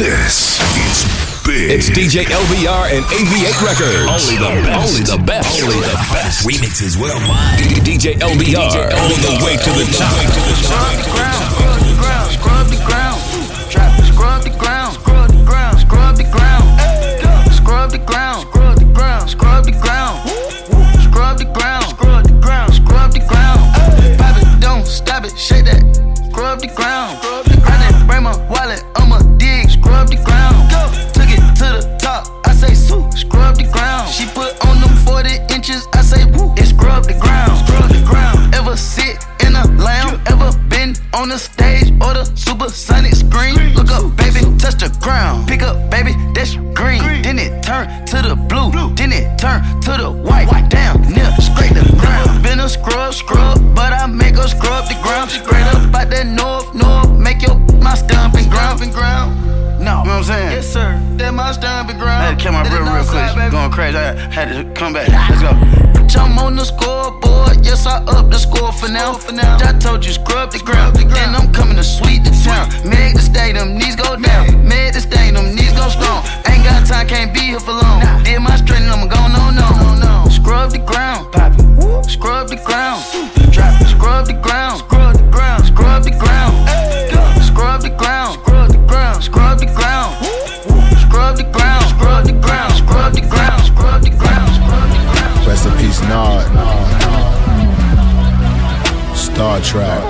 This is big. It's DJ LBR and AV8 Records. Only the best. Only the best. Only the best. Remixes worldwide. DJ LBR. All the way to the top. Scrub the ground, scrub the ground, scrub the ground. Scrub the ground, scrub the ground, scrub the ground. Scrub the ground, scrub the ground, scrub the ground. Scrub the ground, scrub the ground, scrub the ground. Pop it, don't stop it, shake that. Scrub the ground. I didn't bring my wallet, I'ma on the stage or the supersonic screen? Look up, baby, touch the ground. Pick up, baby, that's green. Then it turn to the blue. Then it turn to the white. Down, near, scrape the ground. Been a scrub, scrub, but I make her scrub the ground. Straight up out that north, north, make your my stomping ground, and ground. No, You know what I'm saying? yes sir, that my stomping ground. I had to kill my That real, the quick. baby. Going crazy. I had to come back. Ah. Let's go. Jump on the scoreboard, yes I up the score for now. For now, I told you scrub the ground. Then I'm coming to sweep the town. Make the stadium knees go down. Make the stadium knees go strong. Ain't got time, can't be here for long. Did my straight and I'm going on, no, no. Scrub the ground, pop it. Scrub the ground, drop it. Scrub the ground, scrub the ground, scrub the ground. Scrub the ground, scrub the ground, scrub the ground. Scrub the ground, scrub the ground, scrub the ground, scrub the ground, scrub the ground. Rest in peace, Nod. Star Trek.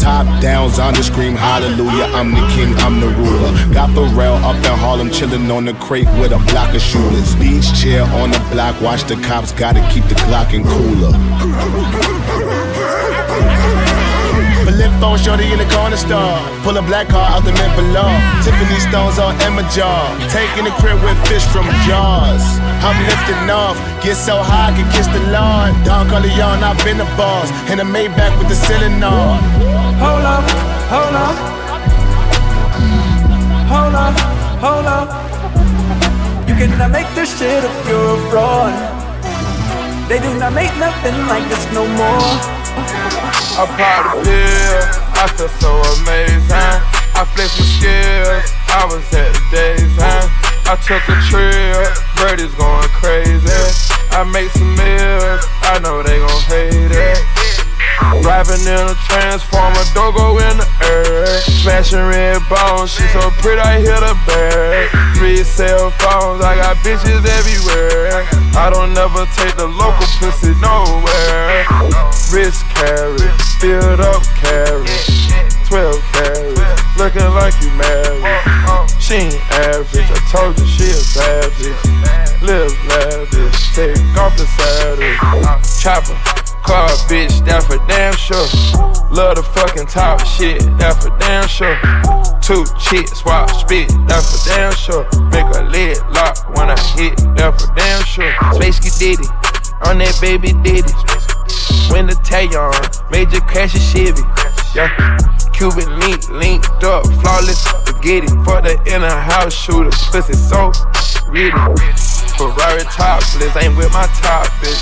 Top downs on the scream, hallelujah. I'm the king, I'm the ruler. Got the rail up in Harlem, chillin' on the crate with a block of shooters. Beach chair on the block, watch the cops, gotta keep the Glock in cooler. Lift phone shorty in the corner store. Pull a black car out the mint below. Tiffany stones on Emma jaw. Taking the crib with fish from jaws. I'm lifting off. Get so high, I can kiss the Lord. Don Corleone, I've been the boss. In a Maybach with the ceiling on. Hold up, hold up. Hold up, hold up. You cannot make this shit if you're a fraud. They do not make nothing like this no more. I popped a pill, I feel so amazing. I flex my skills, I was at the days. I took a trip, birdies going crazy. I make some meals, I know they gon' hate it. Driving in a transformer, don't go in the air. Smashing red bones, she so pretty, I hit a bag. Three cell phones, I got bitches everywhere. I don't never take the local pussy nowhere. Wrist carry, filled up carry. 12 carats, looking like you married. She ain't average, I told you she a savage. Live lavish, take off the saddle. Chopper, car bitch, that for damn sure. Love the fucking top shit, that for damn sure. Two chicks, swap spit, that for damn sure. Make a lid lock when I hit, that for damn sure. Space did it, on that baby did it. When the Tayon, major crash a Chevy. Yeah. Cuban link, linked up, flawless, it. For the inner house shooter, pussy so ready. Ferrari topless, ain't with my top bitch.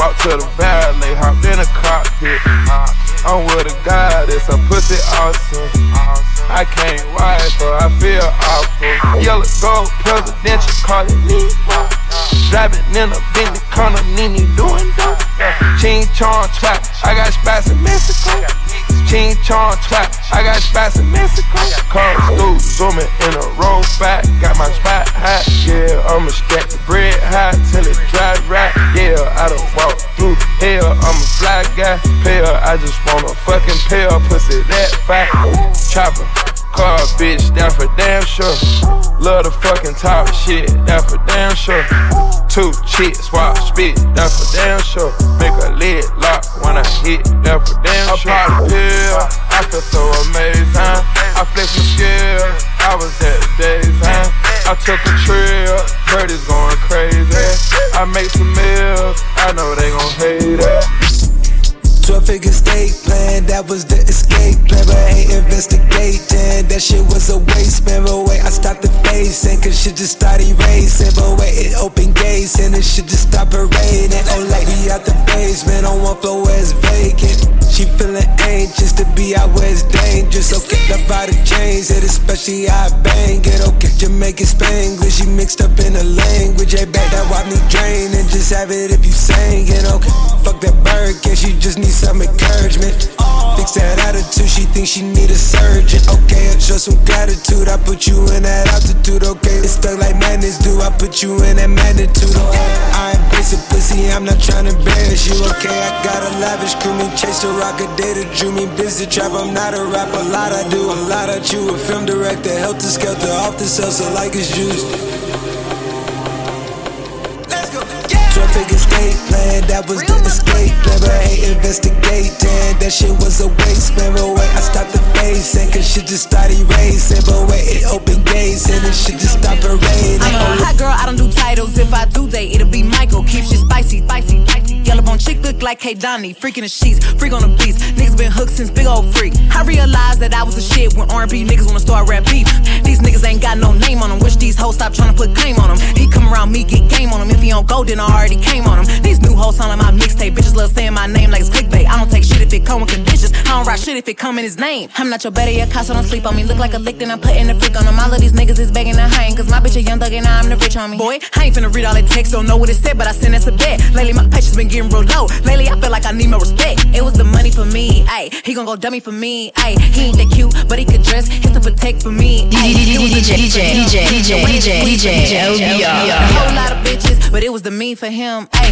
Walk to the valet, hopped in a cockpit. I'm with a goddess, a pussy awesome. I can't wife her, I feel awful. Yellow gold presidential, call it me. Driving in a Bentley, corner, Nini doing dope. Ching chong trap, I got spots in Mexico. Ching chong trap, I got spots in Mexico. Come through, zooming in a roll back, got my spot hot. Yeah, I'ma stack the bread hot till it dry right. Yeah, I done walk through hell, I'm a fly guy. Pale, I just wanna fucking pale pussy that fat. Chopper. Car bitch, that for damn sure. Love the fucking top shit, that for damn sure. Two chicks, swap spit, that for damn sure. Make a lid lock when I hit, that for damn sure. I pop a pill, I feel so amazing. I flex my skills, I was at the days end. I took a trip, birdies going crazy. I make some meals, I know they gon' hate it. 12 figure state plan, that was the escape plan, but I ain't investigating. That shit was a waste, man. But wait, I stopped the facing, cause shit just started racing. But wait, it open gates, and it shit just stop parading. Oh, lady out the basement, on one floor where it's vacant. She feeling anxious to be out where it's dangerous. So kick up out the chains, it especially I bang it. Okay, Jamaican Spanglish, she mixed up in the language. Hey, back that wipe me drain and just have it if you sang it. Okay, fuck that bird, she just need some encouragement? Fix that attitude, she thinks she need a surgeon. Okay, I show some gratitude, I put you in that altitude. Okay, it's stuck like madness, do I put you in that magnitude? Okay, I ain't basic pussy, I'm not trying to embarrass you. Okay, I got a lavish crew, me chase the rock, a data drew me busy trap. I'm not a rapper, a lot I do, a lot I chew. A film director, helter skelter, off the salsa like it's juice. Escape plan, that was the escape plan. But I hate investigating, that shit was a waste, man. But wait, I stopped the facing, cause shit just started racing. But wait, it opened gates, and it shit just stopped parading. I'm a hot girl, I don't do titles. If I do, they it'll be Michael. Keep shit spicy, spicy, spicy. Yellow bone chick look like K Donnie. Freaking the sheets, freak on the beats. Niggas been hooked since big old freak. I realized that I was a shit when R&B niggas wanna start rap beef. These niggas ain't got no name on them. Wish these hoes stop trying to put claim on them. He come around me, get game on him. If he don't go, then I already came on him. These new hoes sound like my mixtape. Bitches love saying my name like it's clickbait. I don't take shit if it come with conditions. I don't write shit if it come in his name. I'm not your better, your cost, so don't sleep on me. Look like a lick, then I'm putting the freak on them. All of these niggas is begging to hang. Cause my bitch a young thug and I'm the rich on me. Boy, I ain't finna read all the text, don't know what it said, but I sent it to bed. Lately, my patience been getting real low. Lately, I feel like I need more respect. It was the money for me, ayy. He gon' go dummy for me, ayy. He ain't that cute, but he could dress. He's to protect for me. ayy. It was the DJ, me for DJ, him. DJ, The way DJ, it's sweet DJ, for me. LBR. A whole lot of bitches, but it was the me for him. Ayy,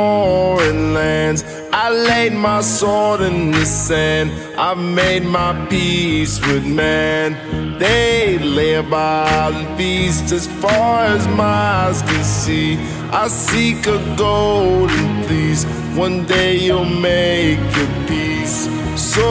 my sword in the sand. I've made my peace with man. They lay about and feast as far as my eyes can see. I seek a golden fleece. One day you'll make your peace. So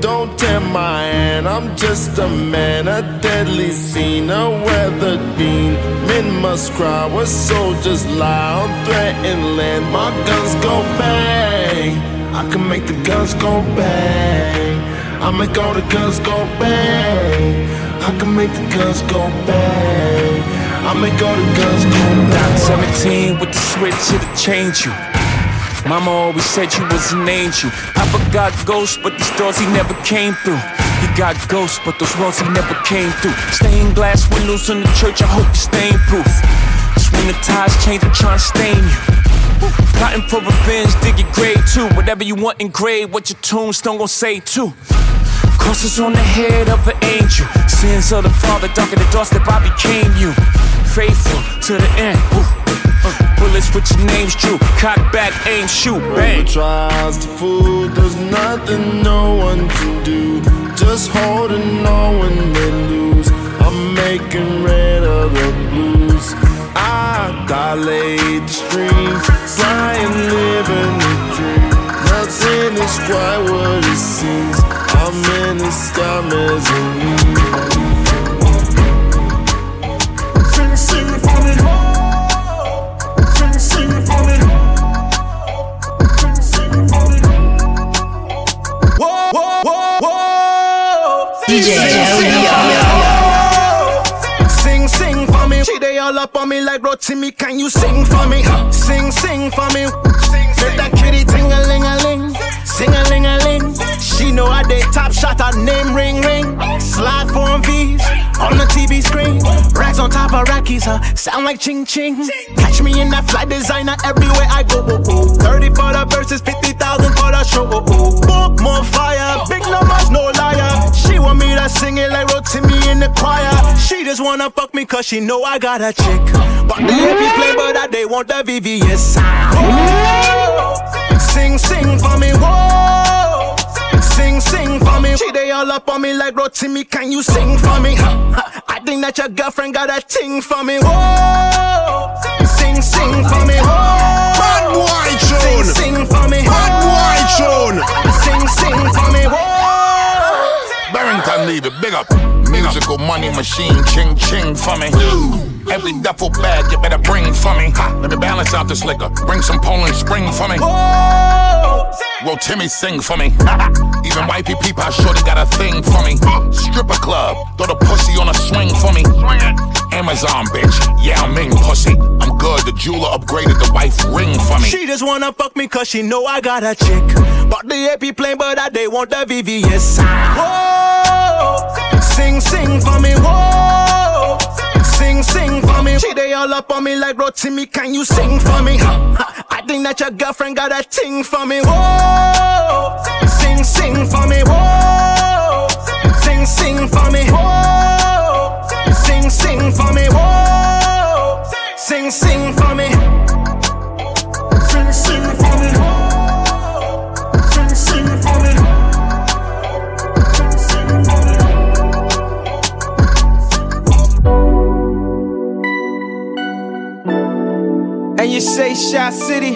don't tempt my hand, I'm just a man, a deadly scene, a weathered bean. Men must cry where soldiers lie on threatened land. My guns go bang, I can make the guns go bang. I make all the guns go bang. I can make the guns go bang. I make all the guns go bang. 17 with the switch, it'll change you. Mama always said you was an angel. Papa got ghosts, but these doors he never came through. He got ghosts, but those walls he never came through. Stained glass windows in the church, I hope you're stain proof. Just when the tides change, I'm trying to stain you. Plotting for revenge, dig your grave too. Whatever you want engraved, what your tombstone gon' say too. Crosses on the head of an angel. Sins of the father, darker the doorstep, I became you. Faithful to the end. Ooh. Uh, bullets with your names drew. Cock back, aim, shoot, bang. Whoever tries to fool, there's nothing no one can do. Just holding on when they lose. I'm making red of the blues. I dilate the streams, flying, living the dream. Nothing is quite what it seems. I'm in the sky mezzanine. Sing, sing up on me like Rotimi. Can you sing for me? Sing, sing for me. Let that kitty ting a ling a shot, her name ring ring. Slide form V's on the TV screen. Racks on top of Rockies, huh? Sound like ching ching. Catch me in that fly designer everywhere I go. Oh, oh. for the verses, 50,000 for the show. Book more fire, big numbers, no liar. She want me to sing it like Rotimi in the choir. She just wanna fuck me cause she know I got a chick. But the happy play, but that they want the VVS. Sing, sing for me, whoa. Sing, sing for me. She they all up on me like Rotimi, can you sing for me? I think that your girlfriend got a ting for me, whoa. Sing, sing for me, whoa. Bad boy Sing, tune. sing for me, Bad boy tune. Sing, sing for me, whoa. Barrington Levy, big up. Musical money machine, ching ching for me. Every duffel bag you better bring for me. Let me balance out this liquor. Bring some Poland Spring for me. Will Timmy sing for me? Even wifey peep how shorty got a thing for me. Stripper club, throw the pussy on a swing for me. Amazon bitch, Yao Ming pussy. I'm good, the jeweler upgraded the wife ring for me. She just wanna fuck me cause she know I got a chick. But the AP plain, but I they want the VVS. Whoa, sing, sing for me, whoa. Sing, sing for me. She they all up on me like Rotimi, can you sing for me? I think that your girlfriend got a ting for me, whoa. Sing, sing for me, whoa. Sing, sing for me, whoa. Sing, sing for me, whoa. Sing, sing for me. Sing, sing for me. Sing, sing. Sing, for me. And you say Shot City,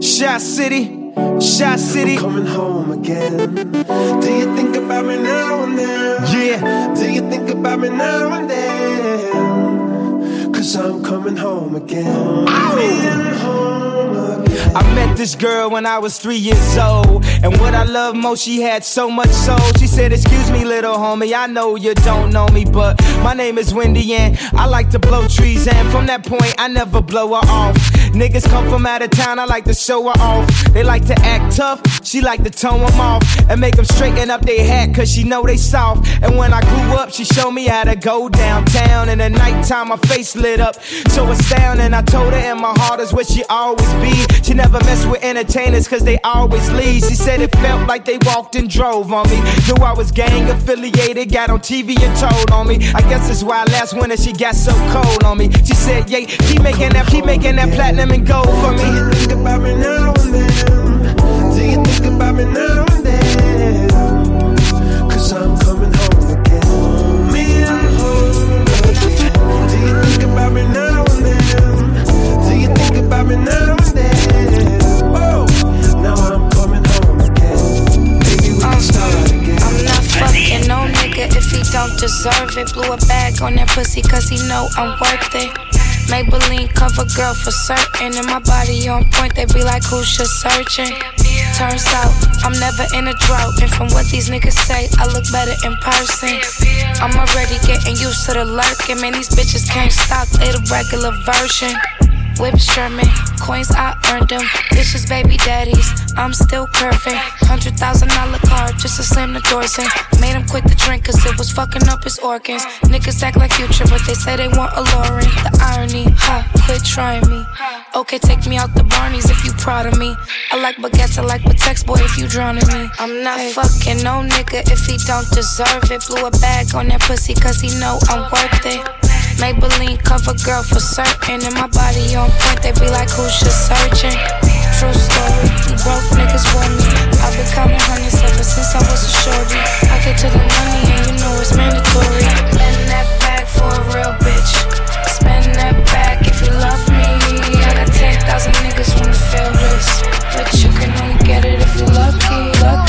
Shot City, Shot City. coming home again. Do you think about me now and then? Yeah. Do you think about me now and then? Cause I'm coming home again. Coming home again. I met this girl when I was three years old. And what I love most, she had so much soul. She said, Excuse me, little homie, I know you don't know me, but my name is Wendy and I like to blow trees. And from that point, I never blow her off. Niggas come from out of town, I like to show her off. They like to act tough, she like to tone them off. And make them straighten up their hat, cause she know they soft. And when I grew up, she showed me how to go downtown. And at nighttime, my face lit up. So astounding, I told her, and my heart is where she always be. She never mess with entertainers, cause they always leave. She said it felt like they walked and drove on me. Knew I was gang affiliated, got on TV and told on me. I guess that's why last winter she got so cold on me. She said, yeah, keep making that, keep making that platinum and gold for me. Do you think about me now and then? Do you think about me now and then? Cause I'm coming home again. Do you think about me now and then? Do you think about me now and then? Now I'm coming home again. Maybe we can start again. I'm not fucking no nigga if he don't deserve it. Blew a bag on that pussy cause he know I'm worth it. Maybelline cover girl for certain. And my body on point, they be like, who's just searching? Turns out, I'm never in a drought. And from what these niggas say, I look better in person. I'm already getting used to the lurking. Man, these bitches can't stop, they the regular version. Whips Sherman, coins I earned them. Dishes baby daddies, I'm still curving. Hundred thousand dollar car just to slam the doors in. Made him quit the drink cause it was fucking up his organs. Niggas act like future, but they say they want alluring. The irony, ha, quit trying me. Okay, take me out the Barneys if you proud of me. I like baguettes, I like Patex, boy, if you drowning me. I'm not fucking no nigga if he don't deserve it. Blew a bag on that pussy cause he know I'm worth it. Maybelline cover girl for certain. And my body on point, they be like, who's just searching? True story, broke niggas for me. I've been counting hundreds ever since I was a shorty. I get to the money and you know it's mandatory. Spend that bag for a real bitch. Spend that bag if you love me. I got 10,000 niggas wanna feel this. But you can only get it if you lucky, lucky, lucky,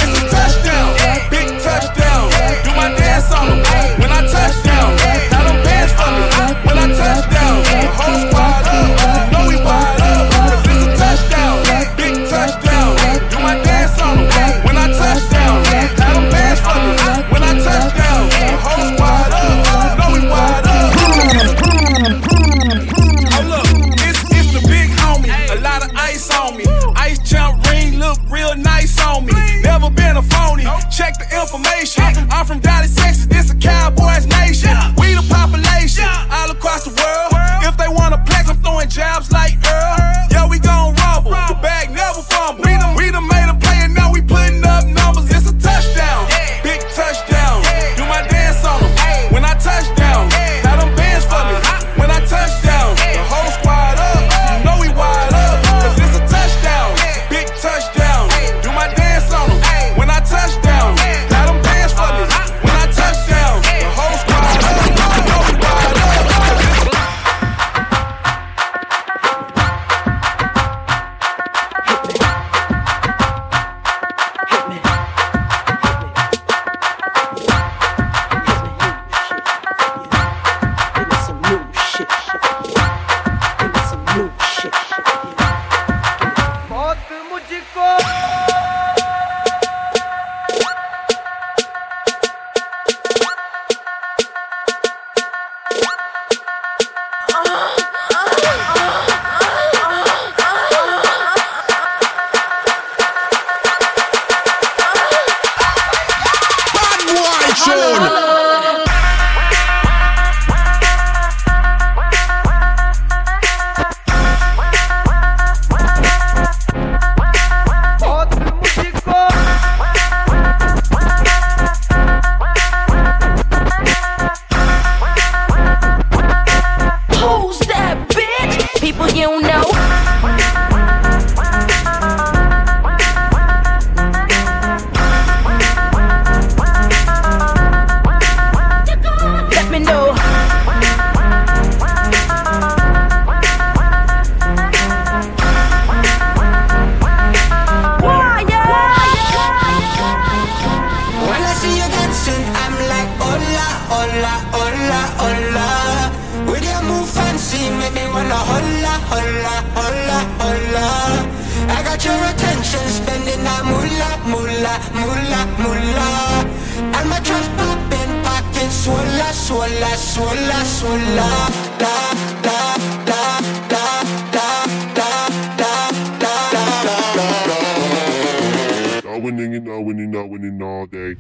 hola, hola, hola. I got your attention, spending that moolah, moolah, moolah, moolah. And my trust popping, pocket swola, swola, swola, swola. Da, da, da, da, da, da, da, da, da, da, da. Not winning, not winning, not winning all day.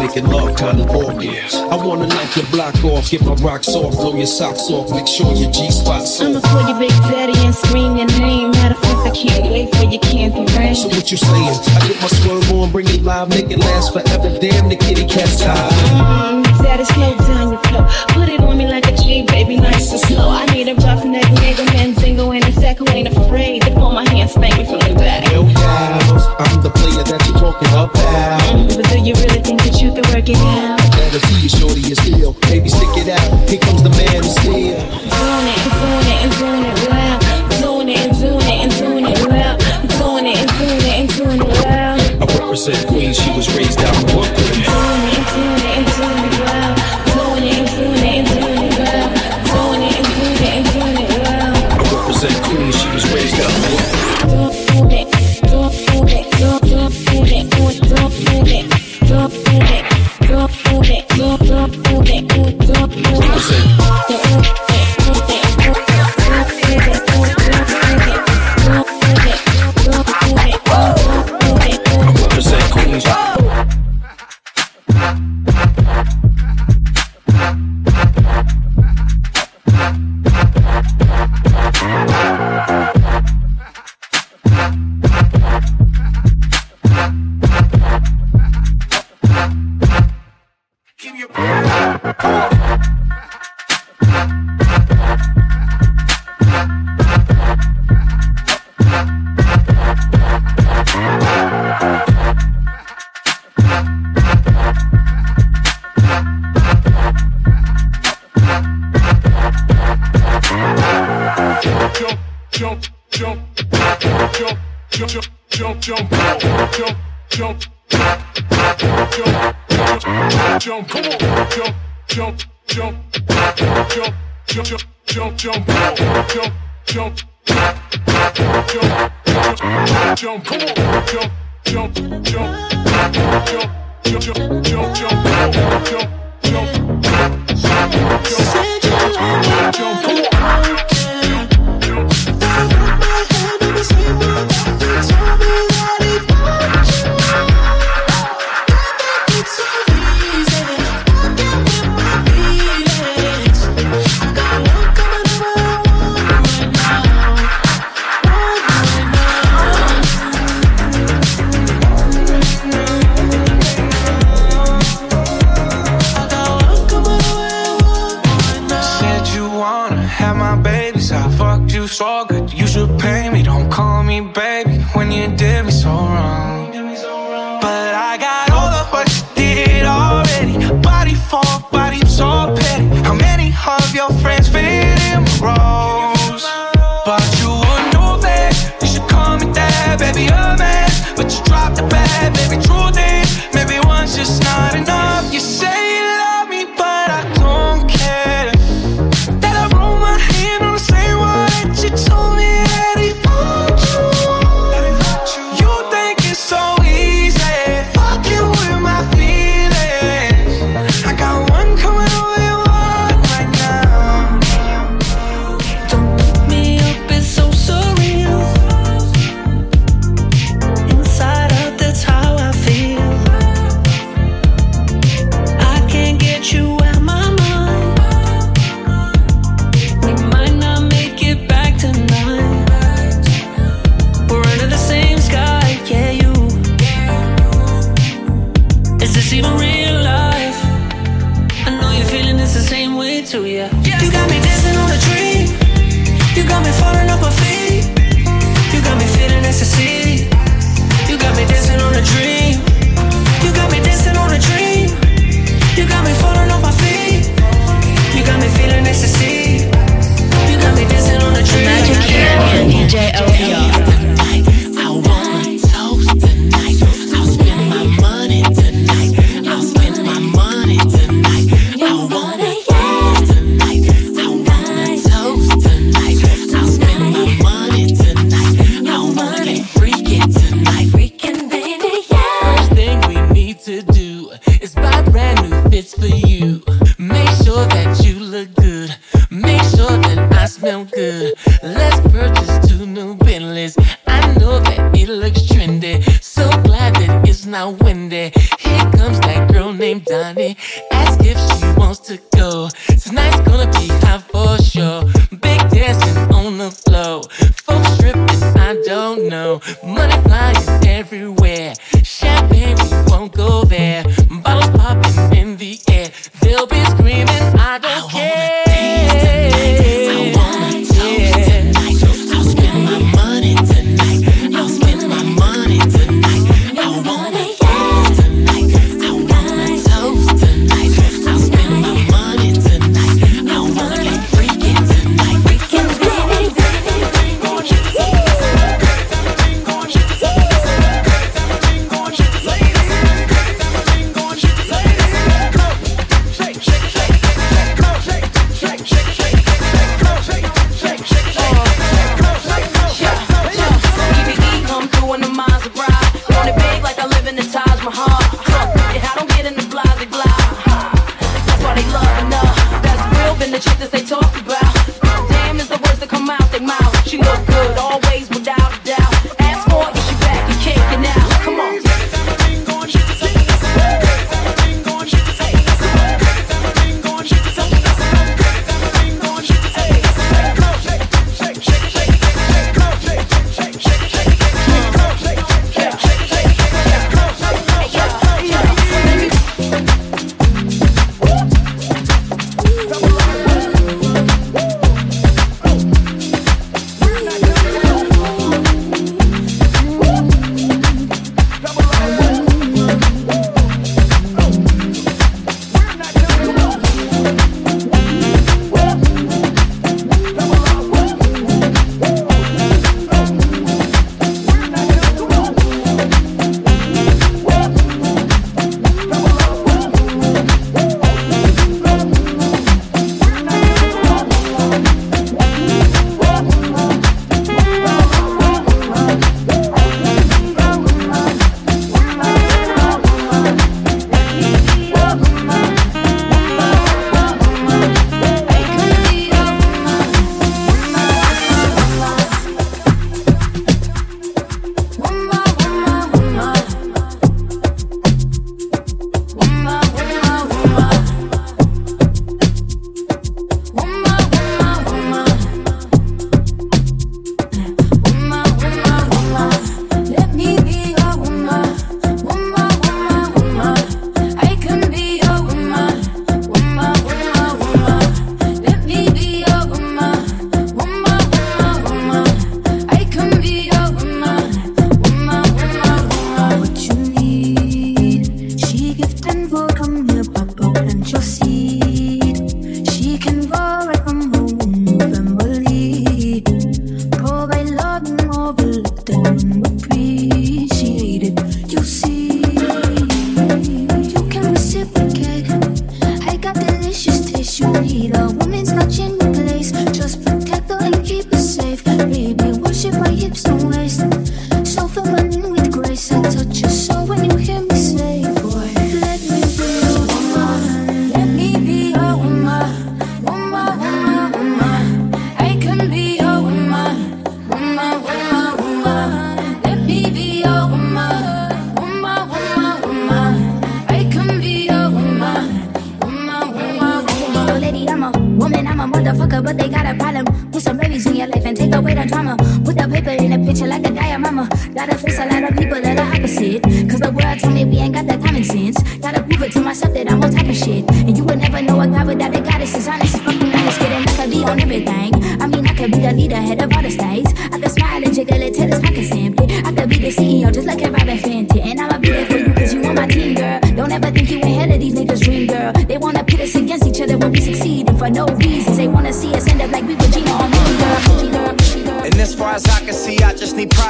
Methods of making love kinda boring. I wanna knock your block off, get my rocks off, blow your socks off, make sure your G spot's I'ma off. call you Big Daddy and scream your name. Matter of fact, I can't wait for your candy rain. So what you saying? I get my swerve on, bring it live, make it last forever. Damn, the kitty cat's tired. Mm, Daddy, slow down your flow. Put it on me like a baby, nice and slow. I need a roughneck nigga, Mandingo, and a sack who ain't afraid to pull my hand, spank me from the back. Yo, pals, I'm the player that you're talking about. Mm, But do you really think that you can work it out? Let her see you, shorty, is still. Baby, stick it out. Here comes the man who's still. Doing it doing it and doing it well. Doing it and doing it and doing it well. Doing it and doing it and doing it well. I represent Queens, she was raised out in Brooklyn. Doing it and doing it and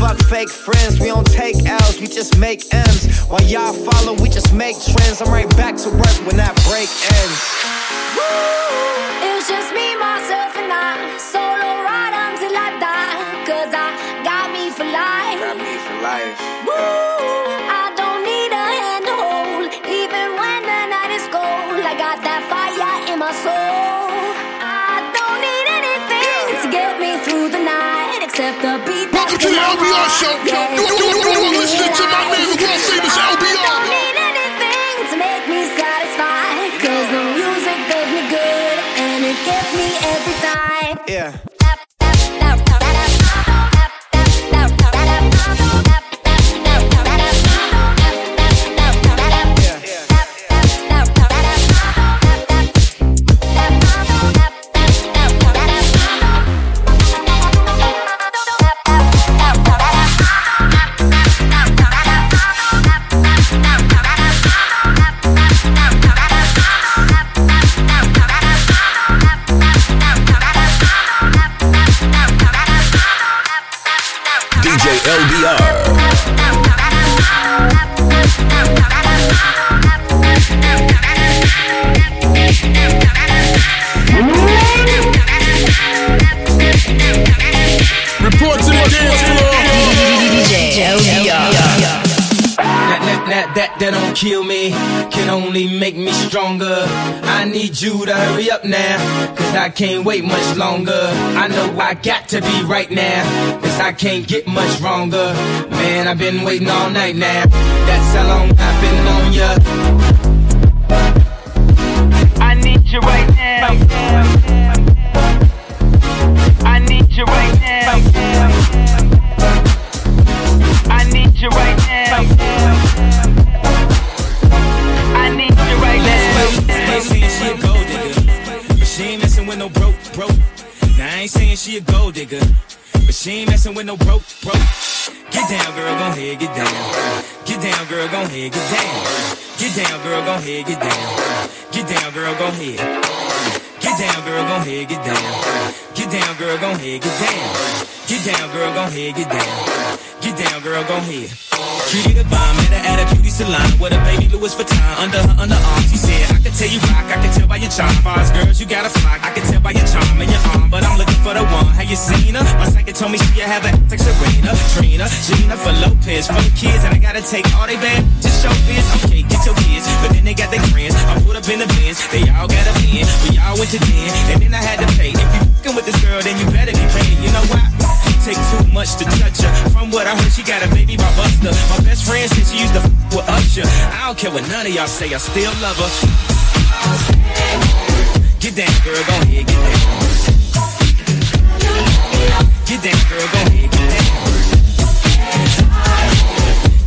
Fuck fake friends, we don't take L's, we just make M's. While y'all follow, we just make trends. I'm right back to work when that break ends. It was just me, myself, and I. Solo beat that's Welcome kill me, can only make me stronger. I need you to hurry up now, cause I can't wait much longer. I know I got to be right now, cause I can't get much wronger. Man, I've been waiting all night now, that's how long I've been on ya. I need you right now. I need you right now. I need you right now. I ain't saying she a gold digger, but she ain't messing with no broke, broke. Get down, girl, go ahead, get down. Get down, girl, go ahead, get down. Get down, girl, go ahead, get down. Get down, girl, go ahead. Get down, girl, go ahead, get down. Get down, girl, go ahead, get down. Get down, girl, go ahead, get down. Get down, girl, go ahead. Cutie the bomb, met her at a beauty salon with a baby Louis Vuitton under her underarm. She said, I can tell you rock, I can tell by your charm. Far girls, you got a flock. I can tell by your charm and your arm, but I'm looking for the one. Have you seen her? My psychic told me she have a like Serena, Trina, Jennifer Lopez, for the kids, and I gotta take all they bad to show biz. Okay, get your kids, but then they got their friends. I put up in the bins, they all got a bin. We all went to den, and then I had to pay. If you fucking with this girl, then you better be paid. You know why? Take too much to touch her. From what I heard, she got a baby by Busta. My best friend said she used to f with Usher. I don't care what none of y'all say, I still love her. Get down, girl, go ahead, get down. Get down, girl, go ahead, get down.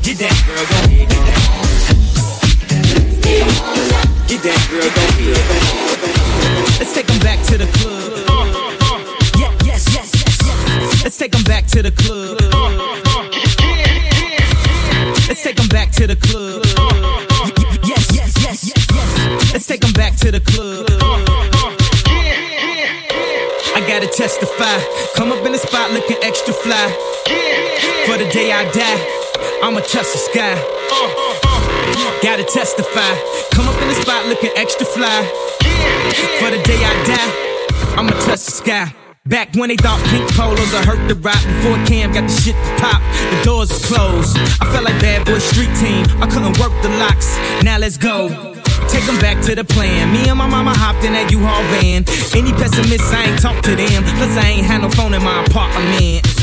Get down, girl, go ahead, get down. Get down, girl, go ahead. Let's take 'em back to the club. Yeah, Let's take 'em back to the club. Let's take 'em back to the club. Yes, yes, yes, yes, yes. Let's take 'em back to the club. I gotta testify. Come up in the spot looking extra fly. For the day I die, I'ma touch the sky. Gotta testify. Come up in the spot looking extra fly. For the day I die, I'ma touch the sky. Back when they thought pink polos would hurt the Roc Before Cam got the shit to pop, the doors closed I felt like bad boy street team, I couldn't work the locks Now let's go Take them back to the plan. Me and my mama hopped in that U-Haul van. Any pessimists, I ain't talk to them. Plus, I ain't had no phone in my apartment.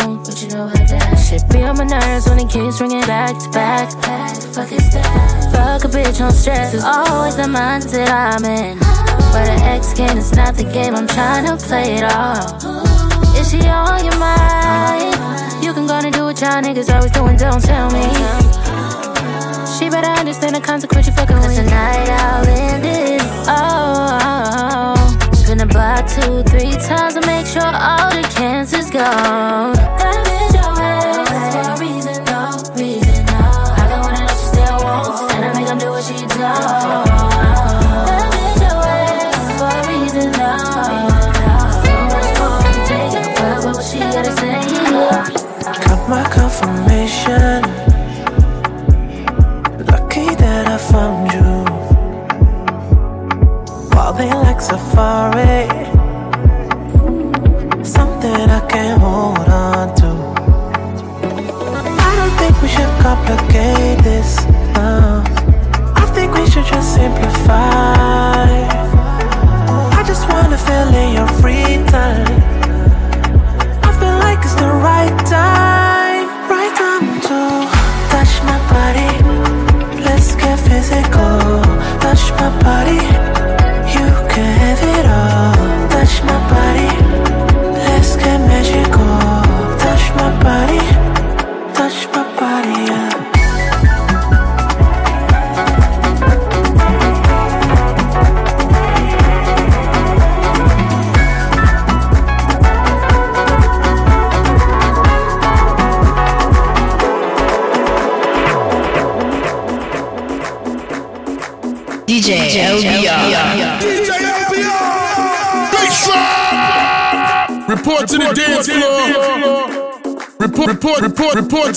Shit be on my nerves when it keeps ringing back to back. Fuck is that? Fuck a bitch on stress. It's always the mindset I'm in. But an ex game is not the game. I'm trying to play it all. Is she on your mind? You can go and do what y'all niggas always doing. Don't tell me. She better understand the consequence you fucking with. Tonight I'll end it. Oh, spin a block two, three times to make sure all the cancer's gone. Say.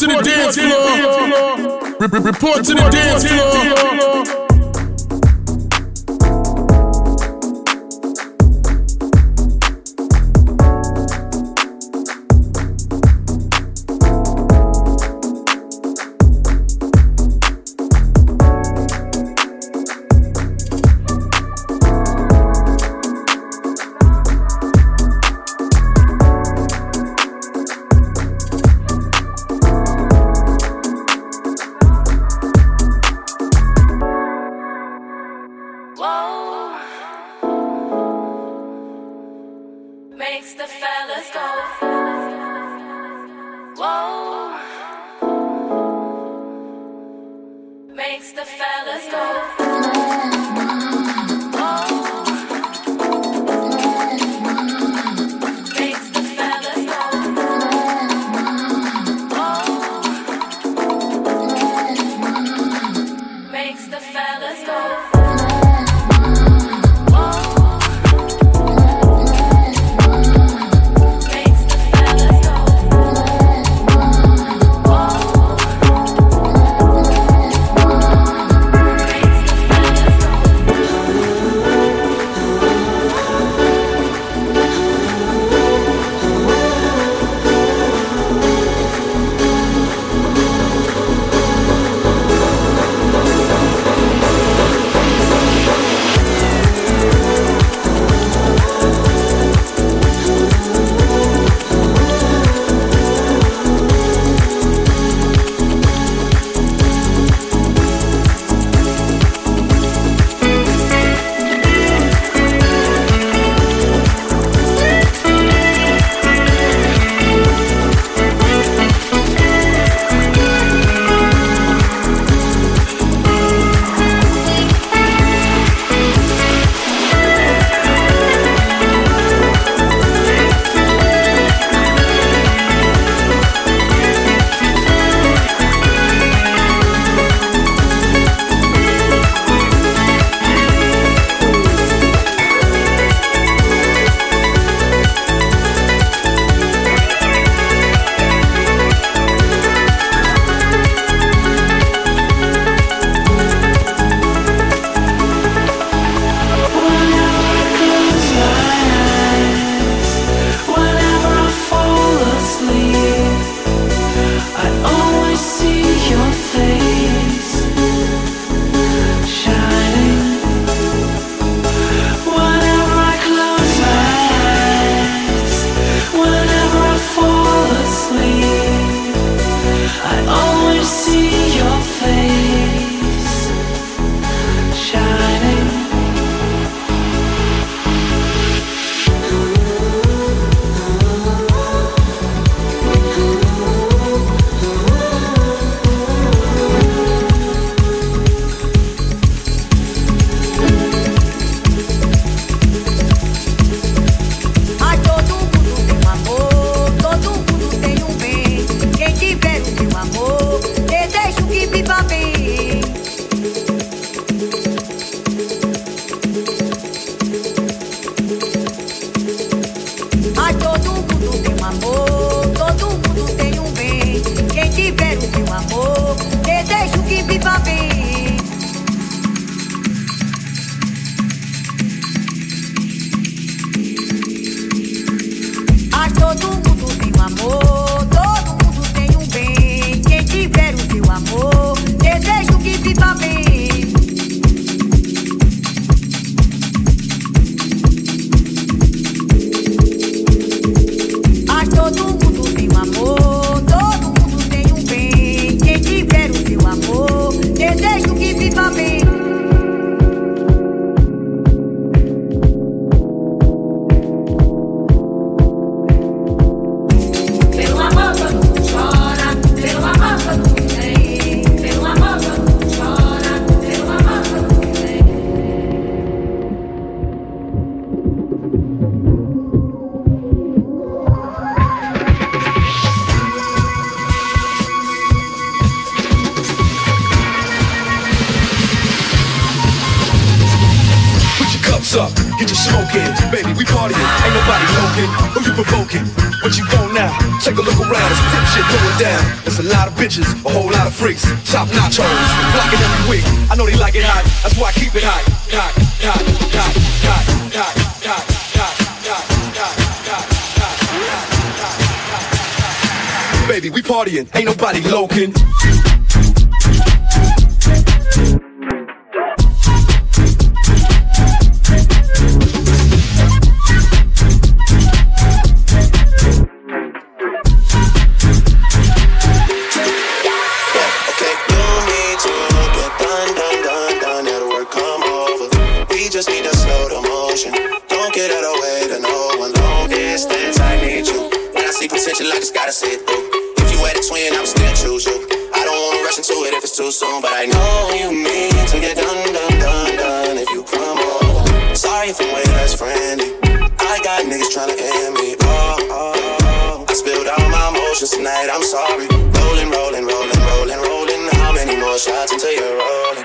Report, to the dance floor. Re- re- Report to the dance floor. Ain't nobody loking. friendly. I got niggas tryna end me. Oh, oh, oh. I spilled all my emotions tonight. I'm sorry. Rolling, rolling, rolling, rolling, rolling. How many more shots until you're rolling?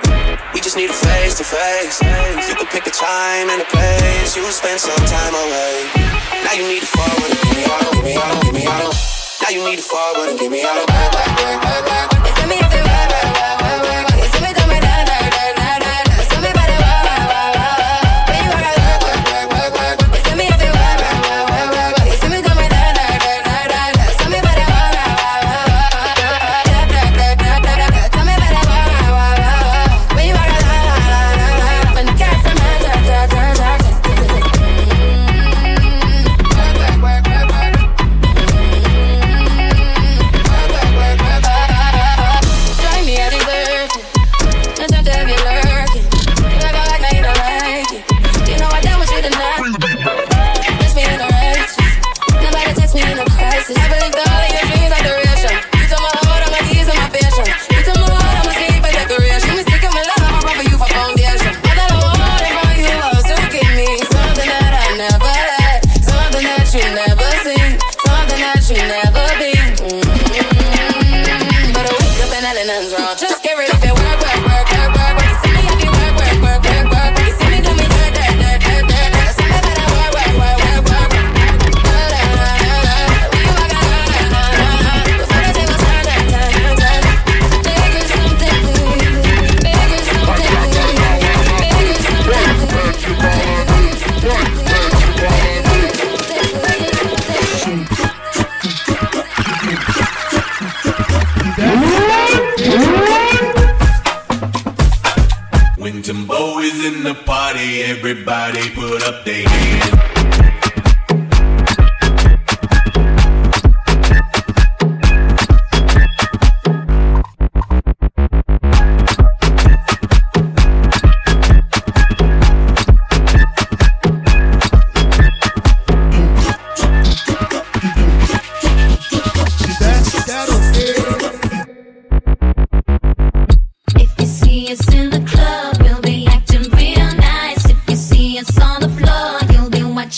We just need a face to face. You can pick a time and a place. You spend some time away. Now you need to forward and give me all, give me all, give me all. Now you need to forward and give me all. Back, me, it's.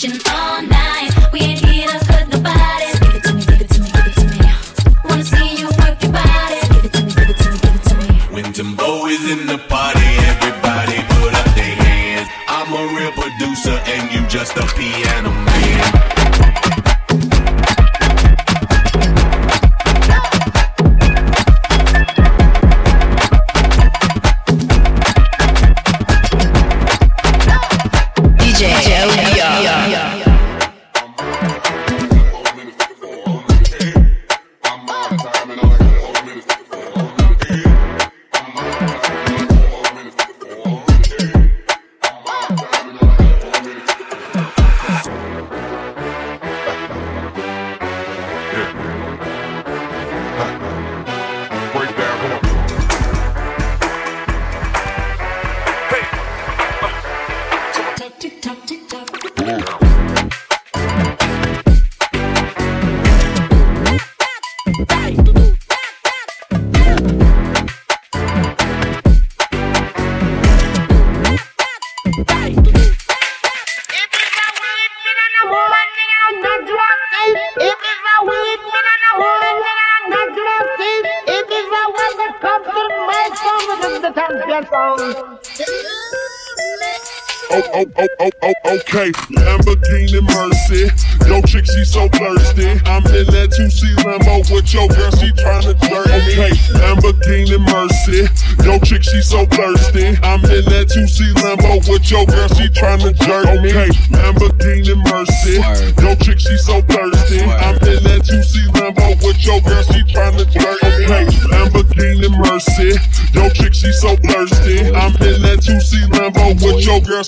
watching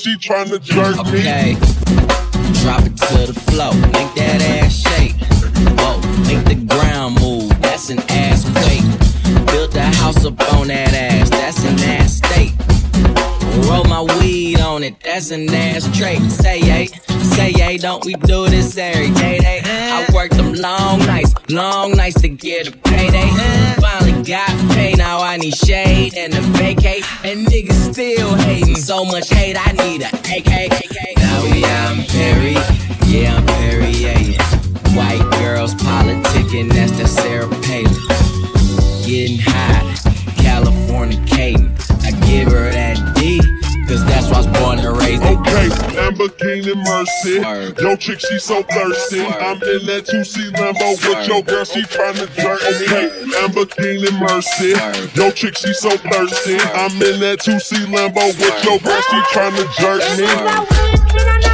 she tryna jerk me. Okay. Drop it to the floor, make that ass shake. Whoa, make the ground move, that's an ass quake. Built a house up on that ass, that's an ass state. Roll my weed on it, that's an ass trait. Say yay, say yay, don't we do this every day? Day. I them long nights, long nights to get a payday. Finally got paid, now I need shade and a vacate. And niggas still hating, so much hate, I need a AK. Now yeah, I'm Perry, yeah, I'm Perry, yeah, yeah. White girls politicking, that's the Sarah Palin. Getting high, Californicating. I give her that D, cause that's why I was born and raised in Okay, Lamborghini Mercy. Yo, chick, she so thirsty. I'm in that 2C Lambo with your girl, she tryna jerk. Okay, Lamborghini Mercy. Yo, chick, she so thirsty. I'm in that 2C Lambo with your girl, she tryna jerk me.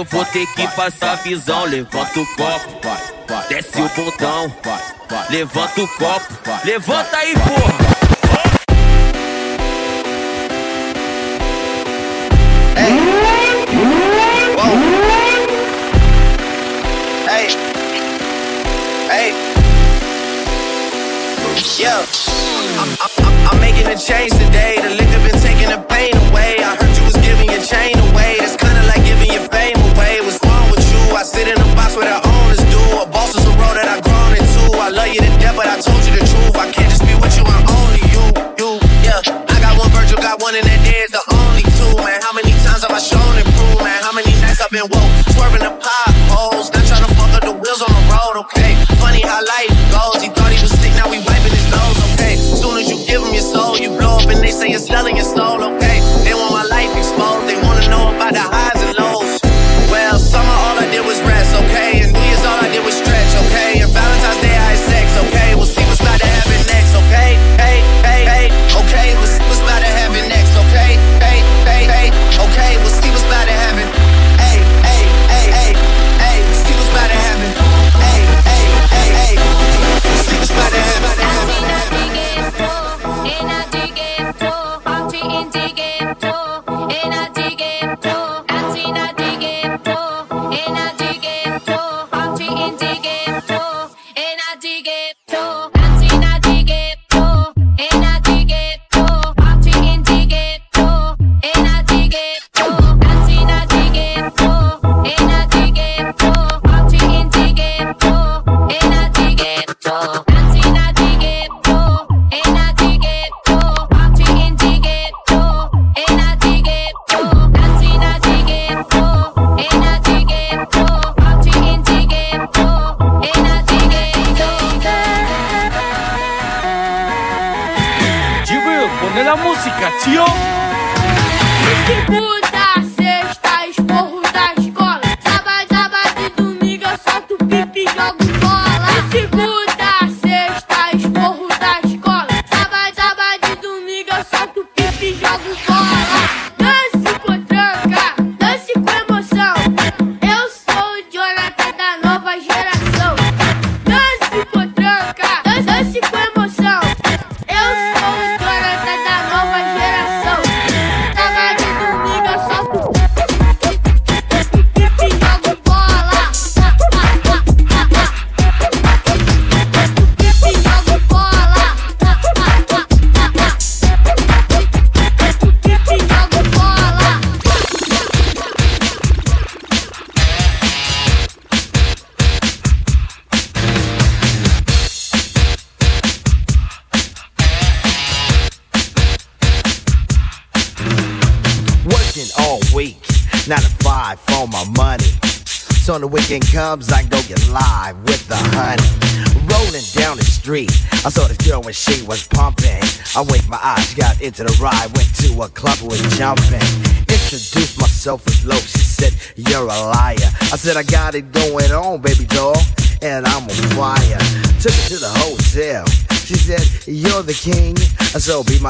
Eu vou ter que passar visão. Levanta o copo, desce o botão. Levanta o copo, levanta aí, porra. Yo. I'm, I'm, I'm making a change today. The liquor been taking the pain away. I heard you was giving your chain away. That's kinda like your fame away. What's wrong with you? I sit in a box where the owners do. A boss is a road that I've grown into. I love you to death, but I told you the truth. I can't just be with you, I'm only you. You, yeah. I got one Virgil, got one, and that there's the only two, man. How many times have I shown and proved, man? How many nights I've been woke, swerving the potholes, not trying to fuck up the wheels on the road, okay? Funny how life goes. He thought he was sick, now we wiping his nose, okay? Soon as you give him your soul, you blow up, and they say you're selling your soul, okay? They want my life exposed,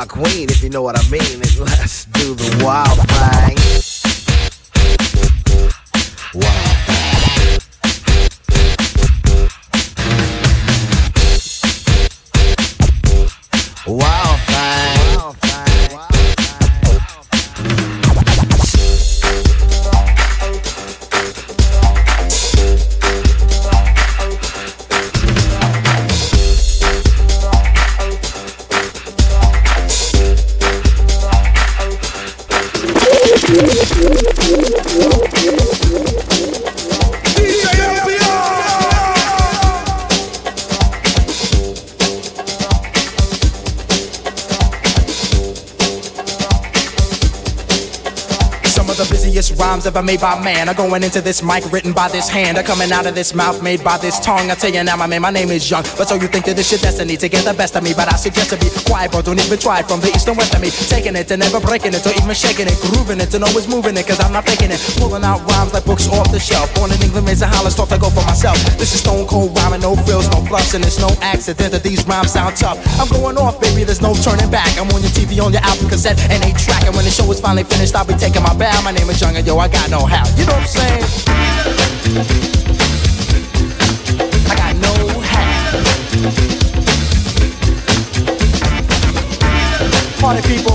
my queen if you know what I mean. And let's do the wild. Wild ever made by man are going into this mic written by this hand are coming out of this mouth made by this tongue. I tell you now, my man, my name is Young. But so you think that this your destiny to get the best of me? But I suggest to be quiet, bro. Don't even try from the east and west of me. Taking it and never breaking it, or even shaking it, grooving it and always moving it, cause I'm not faking it. Pulling out rhymes like books off the shelf. Born in England, raised in Hollis, thought I go for myself. This is stone cold rhyming, no frills, no fluffs, and it's no accident that these rhymes sound tough. I'm going off, baby, there's no turning back. I'm on your TV, on your album cassette, and a track. And when the show is finally finished, I'll be taking my bow. My name is Young, and yo, I got no how. You know what I'm saying? I got no how. Party people.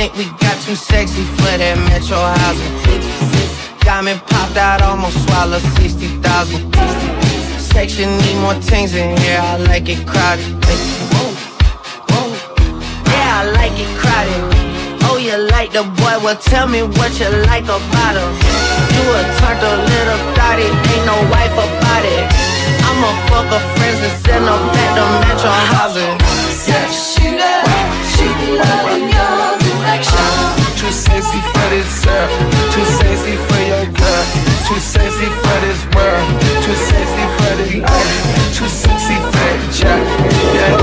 think we got too sexy for that metro housing. Got me popped out, almost swallowed 60,000. Section need more things in here, I like it crowded. Yeah, I like it crowded. Oh, you like the boy, well tell me what you like about him. You a turtle little thotty, ain't no wife about it. I'ma fuck her friends and send them back to metro housing. Yeah, she love, she love uh, too sexy for this girl, too sexy for your girl, too sexy for this world, too sexy for the life, too sexy for the job. Yeah.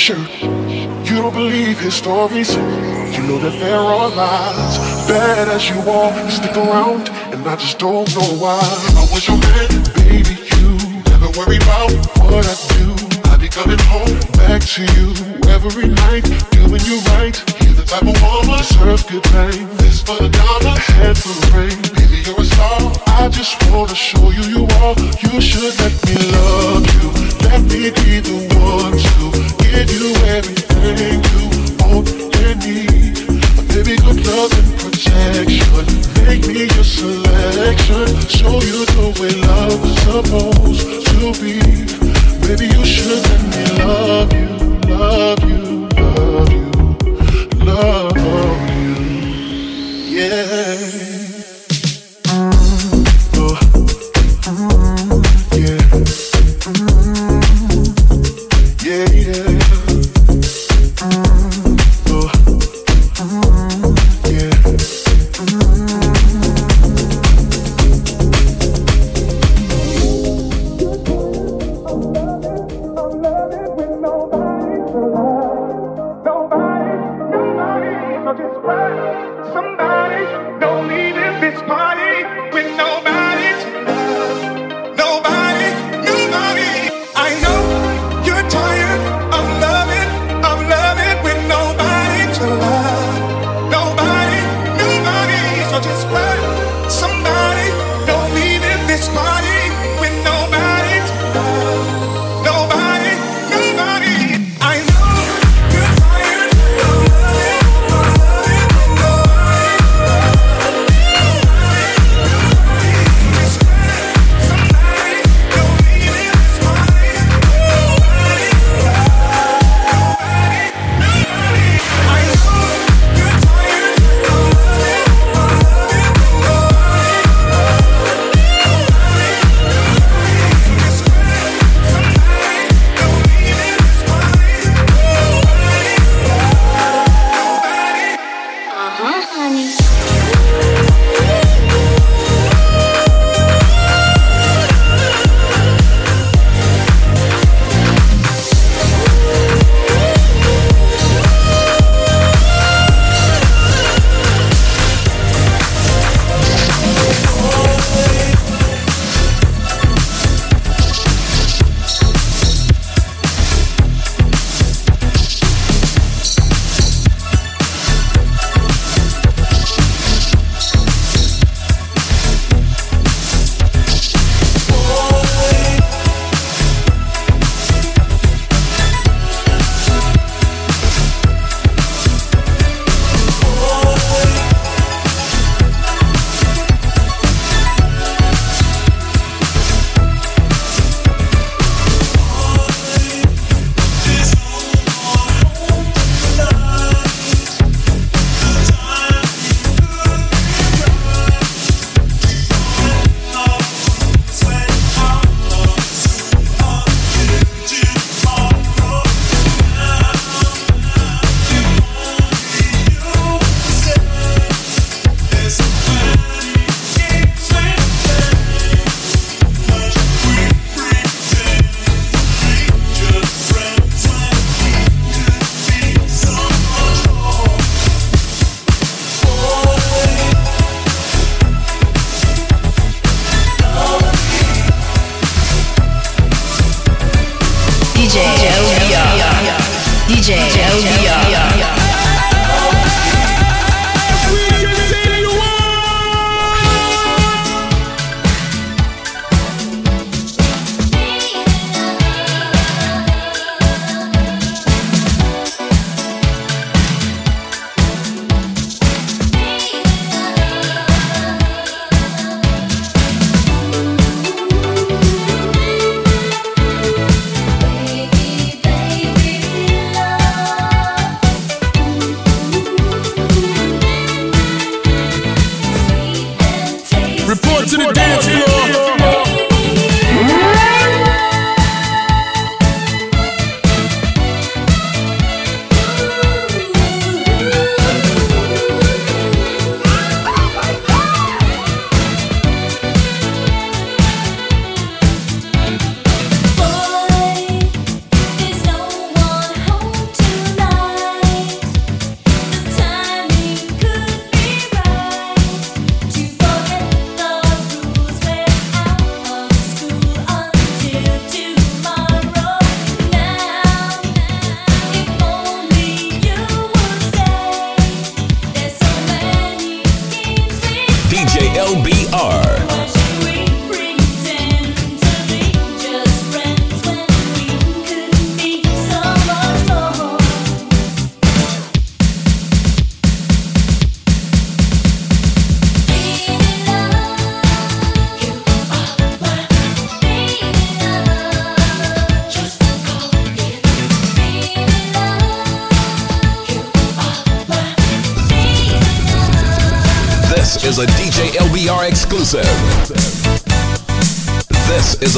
Shirt. You don't believe his stories. You know that there are lies. Bad as you are, stick around, and I just don't know why. I was your man, baby. You never worry about what I do. I be coming home back to you every night, doing you right. You're the type of woman deserve good things. This for the dollar, head for the ring. You're a star. I just wanna show you you are. You should let me love you. Let me be the one to give you everything you want and need. Baby, good love and protection. Make me your selection. Show you the way love is supposed to be.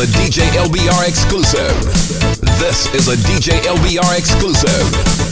a DJ LBR exclusive. This is a DJ LBR exclusive.